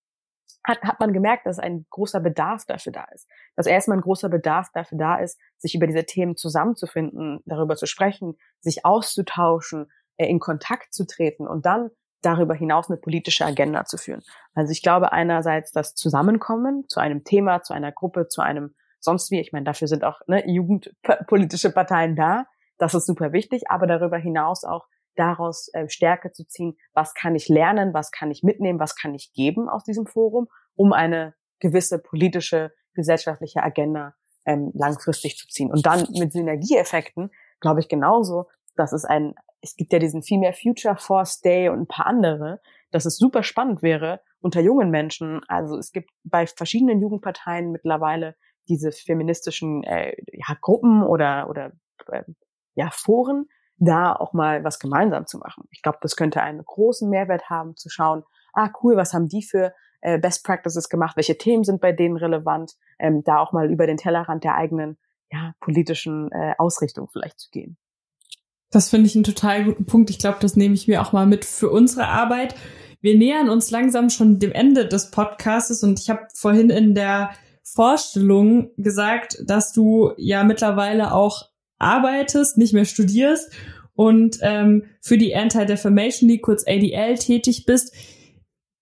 hat, hat man gemerkt, dass ein großer Bedarf dafür da ist. Dass erstmal ein großer Bedarf dafür da ist, sich über diese Themen zusammenzufinden, darüber zu sprechen, sich auszutauschen, äh, in Kontakt zu treten und dann darüber hinaus eine politische Agenda zu führen. Also ich glaube einerseits das Zusammenkommen zu einem Thema, zu einer Gruppe, zu einem sonst wie, ich meine, dafür sind auch ne, jugendpolitische Parteien da, das ist super wichtig, aber darüber hinaus auch daraus äh, Stärke zu ziehen, was kann ich lernen, was kann ich mitnehmen, was kann ich geben aus diesem Forum, um eine gewisse politische, gesellschaftliche Agenda ähm, langfristig zu ziehen. Und dann mit Synergieeffekten, glaube ich genauso, dass es ein, es gibt ja diesen Female Future Force Day und ein paar andere, dass es super spannend wäre unter jungen Menschen. Also es gibt bei verschiedenen Jugendparteien mittlerweile diese feministischen äh, ja, Gruppen oder oder äh, ja Foren, da auch mal was gemeinsam zu machen. Ich glaube, das könnte einen großen Mehrwert haben, zu schauen, ah cool, was haben die für äh, Best Practices gemacht, welche Themen sind bei denen relevant, ähm, da auch mal über den Tellerrand der eigenen ja, politischen äh, Ausrichtung vielleicht zu gehen. Das finde ich einen total guten Punkt. Ich glaube, das nehme ich mir auch mal mit für unsere Arbeit. Wir nähern uns langsam schon dem Ende des Podcasts und ich habe vorhin in der Vorstellung gesagt, dass du ja mittlerweile auch arbeitest, nicht mehr studierst und ähm, für die Anti-Defamation League, kurz ADL, tätig bist.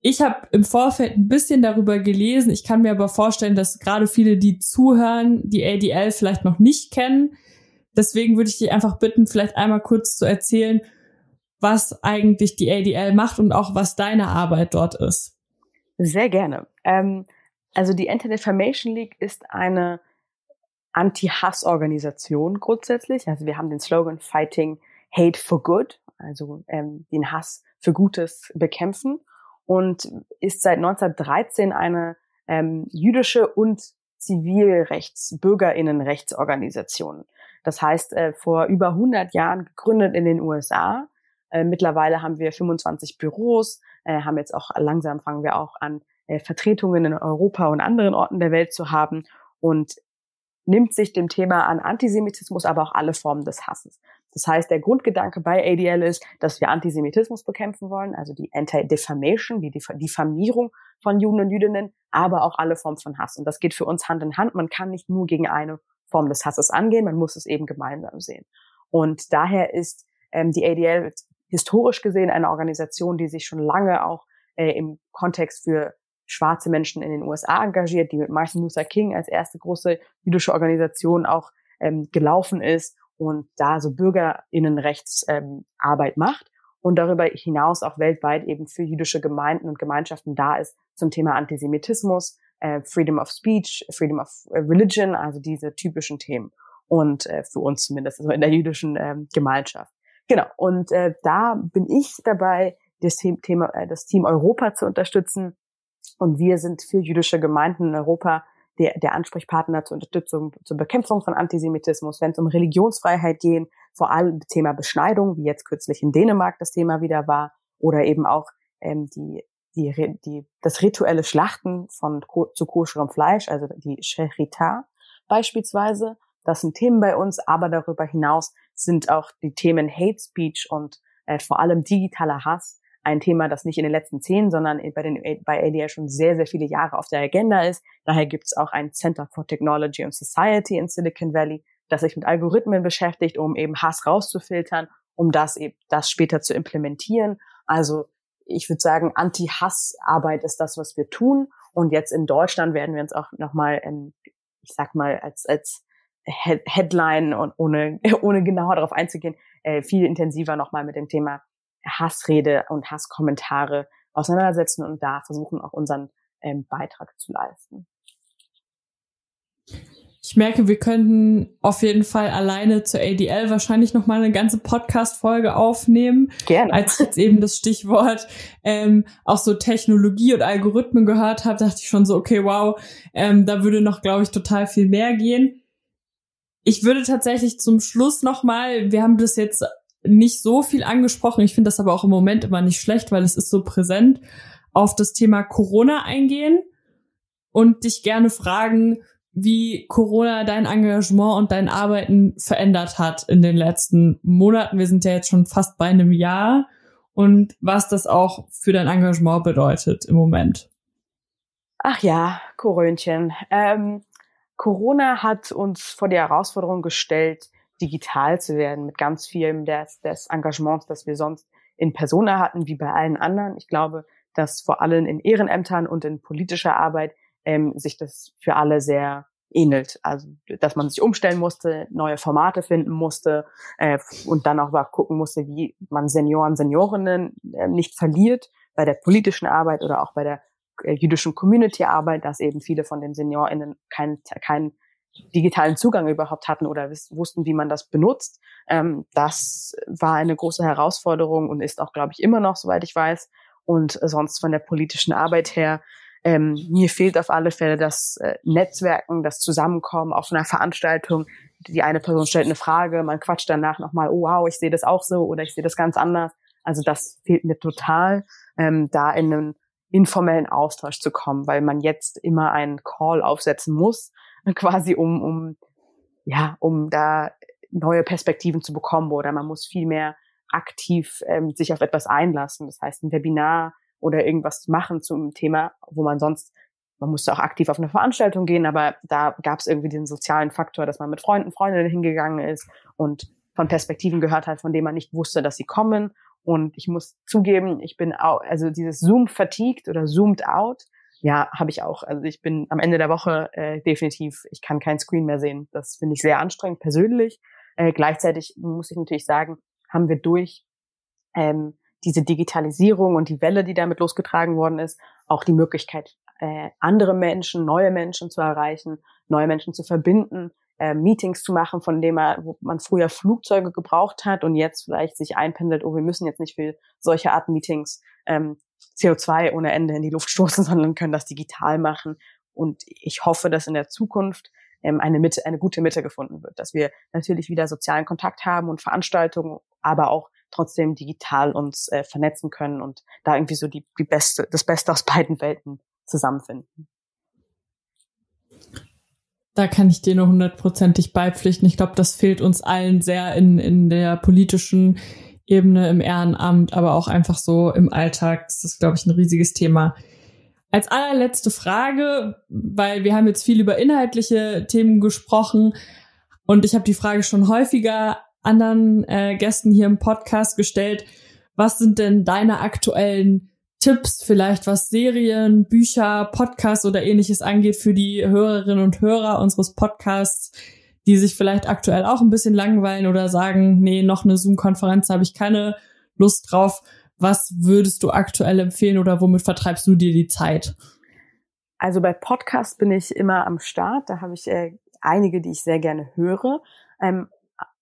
Ich habe im Vorfeld ein bisschen darüber gelesen. Ich kann mir aber vorstellen, dass gerade viele, die zuhören, die ADL vielleicht noch nicht kennen. Deswegen würde ich dich einfach bitten, vielleicht einmal kurz zu erzählen, was eigentlich die ADL macht und auch was deine Arbeit dort ist. Sehr gerne. Ähm, also die Anti-Defamation League ist eine Anti-Hass-Organisation grundsätzlich. Also wir haben den Slogan Fighting Hate for Good, also ähm, den Hass für Gutes bekämpfen und ist seit 1913 eine ähm, jüdische und Zivilrechts-, Bürgerinnenrechtsorganisation. Das heißt, äh, vor über 100 Jahren gegründet in den USA. Äh, mittlerweile haben wir 25 Büros, äh, haben jetzt auch langsam fangen wir auch an, äh, Vertretungen in Europa und anderen Orten der Welt zu haben und nimmt sich dem Thema an Antisemitismus, aber auch alle Formen des Hasses. Das heißt, der Grundgedanke bei ADL ist, dass wir Antisemitismus bekämpfen wollen, also die Anti-Defamation, die Diffamierung von Juden und Jüdinnen, aber auch alle Formen von Hass. Und das geht für uns Hand in Hand. Man kann nicht nur gegen eine Form des Hasses angehen, man muss es eben gemeinsam sehen. Und daher ist ähm, die ADL historisch gesehen eine Organisation, die sich schon lange auch äh, im Kontext für schwarze Menschen in den USA engagiert, die mit Martin Luther King als erste große jüdische Organisation auch ähm, gelaufen ist und da so Bürgerinnenrechtsarbeit ähm, macht und darüber hinaus auch weltweit eben für jüdische Gemeinden und Gemeinschaften da ist zum Thema Antisemitismus, äh, Freedom of Speech, Freedom of äh, Religion, also diese typischen Themen und äh, für uns zumindest also in der jüdischen ähm, Gemeinschaft. Genau. Und äh, da bin ich dabei, das Thema, äh, das Team Europa zu unterstützen und wir sind für jüdische Gemeinden in Europa der, der Ansprechpartner zur Unterstützung, zur Bekämpfung von Antisemitismus, wenn es um Religionsfreiheit geht, vor allem Thema Beschneidung, wie jetzt kürzlich in Dänemark das Thema wieder war, oder eben auch ähm, die, die, die, das rituelle Schlachten von zu koscherem Fleisch, also die Sherita beispielsweise. Das sind Themen bei uns, aber darüber hinaus sind auch die Themen Hate Speech und äh, vor allem digitaler Hass ein Thema, das nicht in den letzten zehn, sondern bei, den, bei ADL schon sehr, sehr viele Jahre auf der Agenda ist. Daher gibt es auch ein Center for Technology and Society in Silicon Valley, das sich mit Algorithmen beschäftigt, um eben Hass rauszufiltern, um das eben das später zu implementieren. Also ich würde sagen, Anti-Hass-Arbeit ist das, was wir tun. Und jetzt in Deutschland werden wir uns auch nochmal, ich sag mal, als, als Headline und ohne, (laughs) ohne genauer darauf einzugehen, äh, viel intensiver nochmal mit dem Thema Hassrede und Hasskommentare auseinandersetzen und da versuchen auch unseren ähm, Beitrag zu leisten. Ich merke, wir könnten auf jeden Fall alleine zur ADL wahrscheinlich noch mal eine ganze Podcast-Folge aufnehmen. Gerne. Als ich jetzt eben das Stichwort ähm, auch so Technologie und Algorithmen gehört habe, dachte ich schon so, okay, wow, ähm, da würde noch, glaube ich, total viel mehr gehen. Ich würde tatsächlich zum Schluss noch mal, wir haben das jetzt nicht so viel angesprochen. Ich finde das aber auch im Moment immer nicht schlecht, weil es ist so präsent, auf das Thema Corona eingehen und dich gerne fragen, wie Corona dein Engagement und dein Arbeiten verändert hat in den letzten Monaten. Wir sind ja jetzt schon fast bei einem Jahr und was das auch für dein Engagement bedeutet im Moment. Ach ja, Korönchen. Ähm, Corona hat uns vor die Herausforderung gestellt, digital zu werden mit ganz vielem des, des Engagements, das wir sonst in Persona hatten, wie bei allen anderen. Ich glaube, dass vor allem in Ehrenämtern und in politischer Arbeit ähm, sich das für alle sehr ähnelt. Also, dass man sich umstellen musste, neue Formate finden musste äh, und dann auch mal gucken musste, wie man Senioren, Seniorinnen äh, nicht verliert bei der politischen Arbeit oder auch bei der äh, jüdischen Community-Arbeit, dass eben viele von den SeniorInnen keinen keinen digitalen Zugang überhaupt hatten oder wussten, wie man das benutzt. Ähm, das war eine große Herausforderung und ist auch, glaube ich, immer noch, soweit ich weiß. Und sonst von der politischen Arbeit her ähm, mir fehlt auf alle Fälle das äh, Netzwerken, das Zusammenkommen auf einer Veranstaltung. Die eine Person stellt eine Frage, man quatscht danach nochmal, oh wow, ich sehe das auch so oder ich sehe das ganz anders. Also das fehlt mir total, ähm, da in einen informellen Austausch zu kommen, weil man jetzt immer einen Call aufsetzen muss, (laughs) quasi um, um, ja, um da neue Perspektiven zu bekommen oder man muss viel mehr aktiv ähm, sich auf etwas einlassen. Das heißt, ein Webinar oder irgendwas machen zum Thema, wo man sonst, man musste auch aktiv auf eine Veranstaltung gehen, aber da gab es irgendwie den sozialen Faktor, dass man mit Freunden, Freundinnen hingegangen ist und von Perspektiven gehört hat, von denen man nicht wusste, dass sie kommen. Und ich muss zugeben, ich bin auch, also dieses Zoom fatigued oder zoomed out, ja, habe ich auch. Also ich bin am Ende der Woche äh, definitiv, ich kann kein Screen mehr sehen. Das finde ich sehr anstrengend persönlich. Äh, gleichzeitig muss ich natürlich sagen, haben wir durch ähm, diese Digitalisierung und die Welle, die damit losgetragen worden ist, auch die Möglichkeit, äh, andere Menschen, neue Menschen zu erreichen, neue Menschen zu verbinden, äh, Meetings zu machen, von denen man, wo man früher Flugzeuge gebraucht hat und jetzt vielleicht sich einpendelt, oh, wir müssen jetzt nicht für solche Art Meetings ähm, CO2 ohne Ende in die Luft stoßen, (laughs) sondern können das digital machen. Und ich hoffe, dass in der Zukunft ähm, eine Mitte, eine gute Mitte gefunden wird, dass wir natürlich wieder sozialen Kontakt haben und Veranstaltungen, aber auch trotzdem digital uns äh, vernetzen können und da irgendwie so die, die beste, das Beste aus (laughs) beiden Welten zusammenfinden. Da kann ich dir nur hundertprozentig beipflichten. Ich glaube, das fehlt uns allen sehr in, in der politischen Ebene, im Ehrenamt, aber auch einfach so im Alltag. Das ist, glaube ich, ein riesiges Thema. Als allerletzte Frage, weil wir haben jetzt viel über inhaltliche Themen gesprochen und ich habe die Frage schon häufiger anderen äh, Gästen hier im Podcast gestellt. Was sind denn deine aktuellen Tipps, vielleicht was Serien, Bücher, Podcasts oder ähnliches angeht für die Hörerinnen und Hörer unseres Podcasts, die sich vielleicht aktuell auch ein bisschen langweilen oder sagen, nee, noch eine Zoom-Konferenz habe ich keine Lust drauf. Was würdest du aktuell empfehlen oder womit vertreibst du dir die Zeit? Also bei Podcasts bin ich immer am Start. Da habe ich äh, einige, die ich sehr gerne höre. Ähm,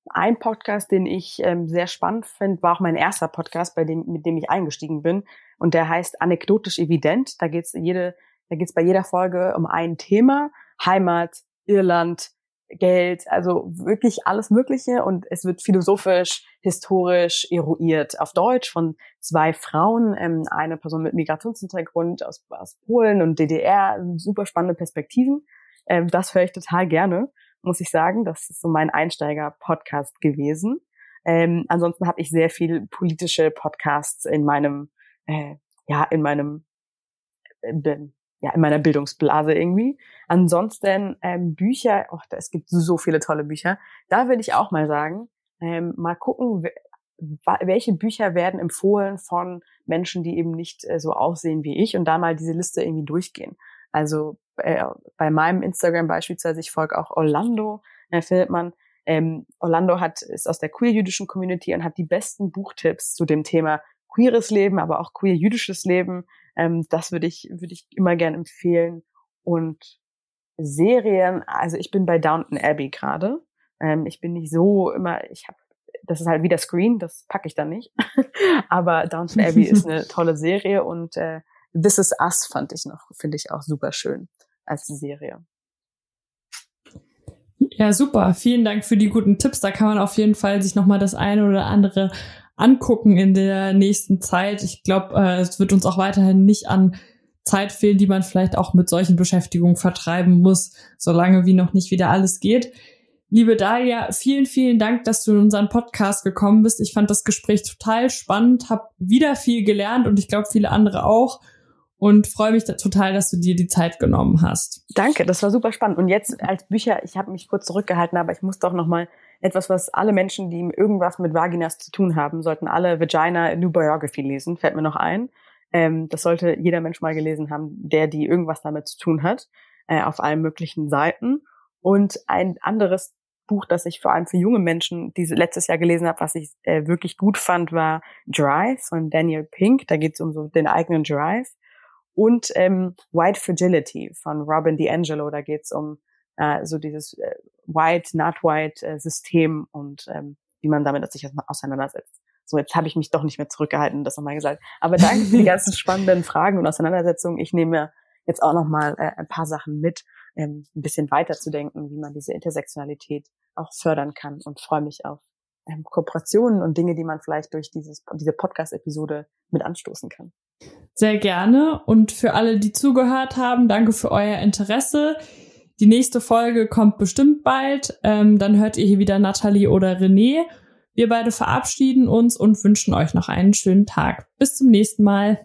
ein Podcast, den ich ähm, sehr spannend finde, war auch mein erster Podcast, bei dem, mit dem ich eingestiegen bin. Und der heißt Anekdotisch Evident. Da geht's jede, da geht's bei jeder Folge um ein Thema. Heimat, Irland, Geld, also wirklich alles Mögliche. Und es wird philosophisch, historisch eruiert. Auf Deutsch von zwei Frauen, ähm, eine Person mit Migrationshintergrund aus, aus Polen und DDR. Super spannende Perspektiven. Ähm, das höre ich total gerne muss ich sagen. Das ist so mein Einsteiger-Podcast gewesen. Ähm, ansonsten habe ich sehr viel politische Podcasts in meinem, äh, ja, in meinem, äh, ja, in meiner Bildungsblase irgendwie. Ansonsten ähm, Bücher, oh, es gibt so viele tolle Bücher. Da will ich auch mal sagen, ähm, mal gucken, welche Bücher werden empfohlen von Menschen, die eben nicht äh, so aussehen wie ich und da mal diese Liste irgendwie durchgehen. Also äh, bei meinem Instagram beispielsweise, ich folge auch Orlando, da findet man, ähm, Orlando hat, ist aus der queer-jüdischen Community und hat die besten Buchtipps zu dem Thema queeres Leben, aber auch queer-jüdisches Leben. Ähm, das würde ich, würde ich immer gern empfehlen. Und Serien, also ich bin bei Downton Abbey gerade. Ähm, ich bin nicht so immer, ich habe, das ist halt wieder Screen, das packe ich dann nicht. (laughs) aber Downton Abbey ist eine (laughs) tolle Serie und äh, This Is Us fand ich noch, finde ich auch super schön als Serie. Ja, super. Vielen Dank für die guten Tipps. Da kann man auf jeden Fall sich nochmal das eine oder andere angucken in der nächsten Zeit. Ich glaube, äh, es wird uns auch weiterhin nicht an Zeit fehlen, die man vielleicht auch mit solchen Beschäftigungen vertreiben muss, solange wie noch nicht wieder alles geht. Liebe Dalia, vielen, vielen Dank, dass du in unseren Podcast gekommen bist. Ich fand das Gespräch total spannend, habe wieder viel gelernt und ich glaube viele andere auch und freue mich da total, dass du dir die Zeit genommen hast. Danke, das war super spannend. Und jetzt als Bücher, ich habe mich kurz zurückgehalten, aber ich muss doch noch mal etwas, was alle Menschen, die irgendwas mit Vaginas zu tun haben, sollten alle Vagina New Biography lesen. Fällt mir noch ein. Ähm, das sollte jeder Mensch mal gelesen haben, der die irgendwas damit zu tun hat, äh, auf allen möglichen Seiten. Und ein anderes Buch, das ich vor allem für junge Menschen diese letztes Jahr gelesen habe, was ich äh, wirklich gut fand, war Drive von Daniel Pink. Da geht es um so den eigenen Drive. Und ähm, White Fragility von Robin DiAngelo. Da geht es um äh, so dieses äh, White, Not White äh, System und ähm, wie man damit sich auseinandersetzt. So, jetzt habe ich mich doch nicht mehr zurückgehalten das nochmal gesagt. Aber danke für die (laughs) ganzen spannenden Fragen und Auseinandersetzungen. Ich nehme jetzt auch nochmal äh, ein paar Sachen mit ähm, ein bisschen weiterzudenken, wie man diese Intersektionalität auch fördern kann und freue mich auf ähm, Kooperationen und Dinge, die man vielleicht durch dieses, diese Podcast-Episode mit anstoßen kann. Sehr gerne. Und für alle, die zugehört haben, danke für euer Interesse. Die nächste Folge kommt bestimmt bald. Ähm, dann hört ihr hier wieder Nathalie oder René. Wir beide verabschieden uns und wünschen euch noch einen schönen Tag. Bis zum nächsten Mal.